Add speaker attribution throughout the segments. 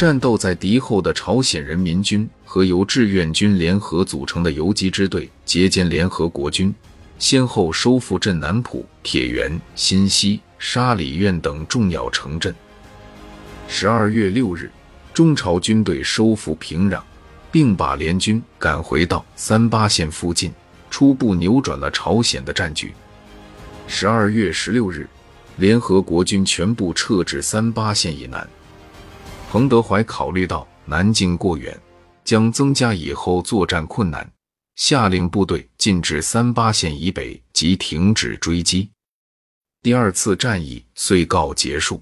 Speaker 1: 战斗在敌后的朝鲜人民军和由志愿军联合组成的游击支队截歼联合国军，先后收复镇南浦、铁原、新溪、沙里院等重要城镇。十二月六日，中朝军队收复平壤，并把联军赶回到三八线附近，初步扭转了朝鲜的战局。十二月十六日，联合国军全部撤至三八线以南。彭德怀考虑到南京过远，将增加以后作战困难，下令部队进至三八线以北，即停止追击。第二次战役遂告结束。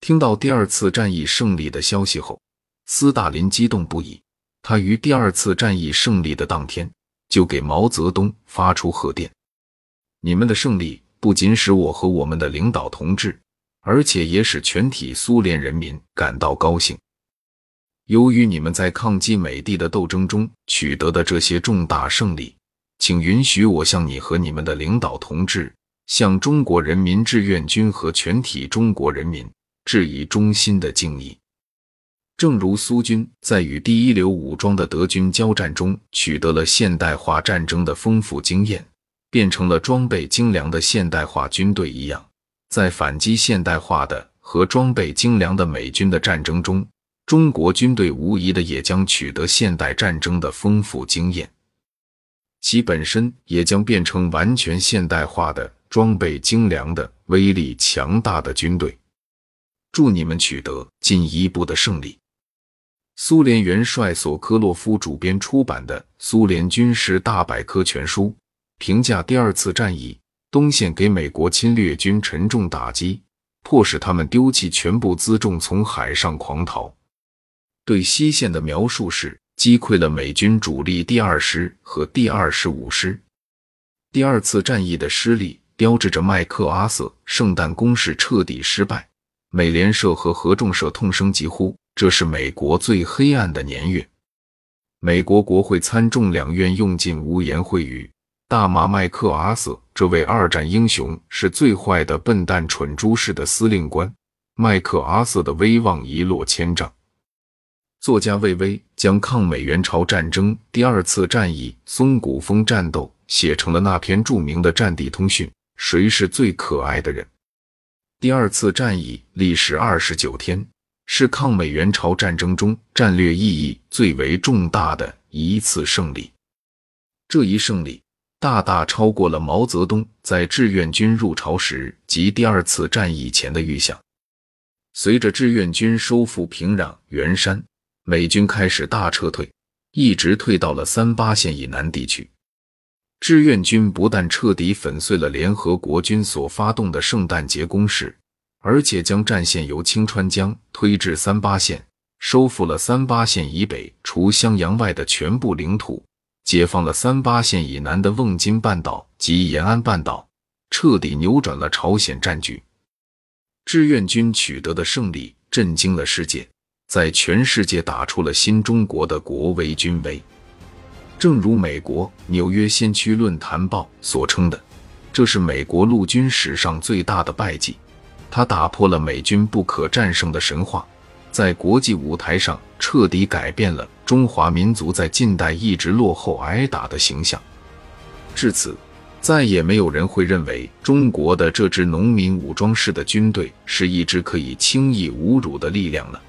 Speaker 1: 听到第二次战役胜利的消息后，斯大林激动不已。他于第二次战役胜利的当天，就给毛泽东发出贺电：“你们的胜利不仅使我和我们的领导同志。”而且也使全体苏联人民感到高兴。由于你们在抗击美帝的斗争中取得的这些重大胜利，请允许我向你和你们的领导同志，向中国人民志愿军和全体中国人民致以衷心的敬意。正如苏军在与第一流武装的德军交战中取得了现代化战争的丰富经验，变成了装备精良的现代化军队一样。在反击现代化的和装备精良的美军的战争中，中国军队无疑的也将取得现代战争的丰富经验，其本身也将变成完全现代化的、装备精良的、威力强大的军队。祝你们取得进一步的胜利！苏联元帅索科洛夫主编出版的《苏联军事大百科全书》评价第二次战役。东线给美国侵略军沉重打击，迫使他们丢弃全部辎重，从海上狂逃。对西线的描述是击溃了美军主力第二师和第二十五师。第二次战役的失利标志着麦克阿瑟圣诞攻势彻底失败。美联社和合众社痛声疾呼：“这是美国最黑暗的年月。”美国国会参众两院用尽污言秽语。大骂麦克阿瑟这位二战英雄是最坏的笨蛋、蠢猪式的司令官，麦克阿瑟的威望一落千丈。作家魏巍将抗美援朝战争第二次战役松骨峰战斗写成了那篇著名的战地通讯：谁是最可爱的人？第二次战役历时二十九天，是抗美援朝战争中战略意义最为重大的一次胜利。这一胜利。大大超过了毛泽东在志愿军入朝时及第二次战役前的预想。随着志愿军收复平壤、元山，美军开始大撤退，一直退到了三八线以南地区。志愿军不但彻底粉碎了联合国军所发动的圣诞节攻势，而且将战线由清川江推至三八线，收复了三八线以北除襄阳外的全部领土。解放了三八线以南的瓮津半岛及延安半岛，彻底扭转了朝鲜战局。志愿军取得的胜利震惊了世界，在全世界打出了新中国的国威军威。正如美国《纽约先驱论坛报》所称的，这是美国陆军史上最大的败绩，它打破了美军不可战胜的神话。在国际舞台上彻底改变了中华民族在近代一直落后挨打的形象。至此，再也没有人会认为中国的这支农民武装式的军队是一支可以轻易侮辱的力量了。